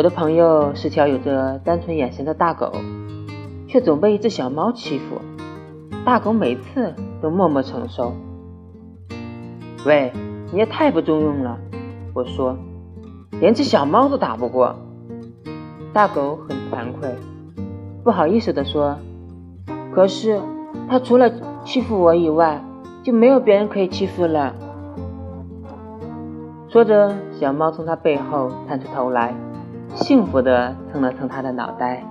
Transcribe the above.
我的朋友是条有着单纯眼神的大狗，却总被一只小猫欺负。大狗每次都默默承受。喂，你也太不中用了！我说，连只小猫都打不过。大狗很惭愧，不好意思地说：“可是它除了欺负我以外，就没有别人可以欺负了。”说着，小猫从它背后探出头来。幸福地蹭了蹭他的脑袋。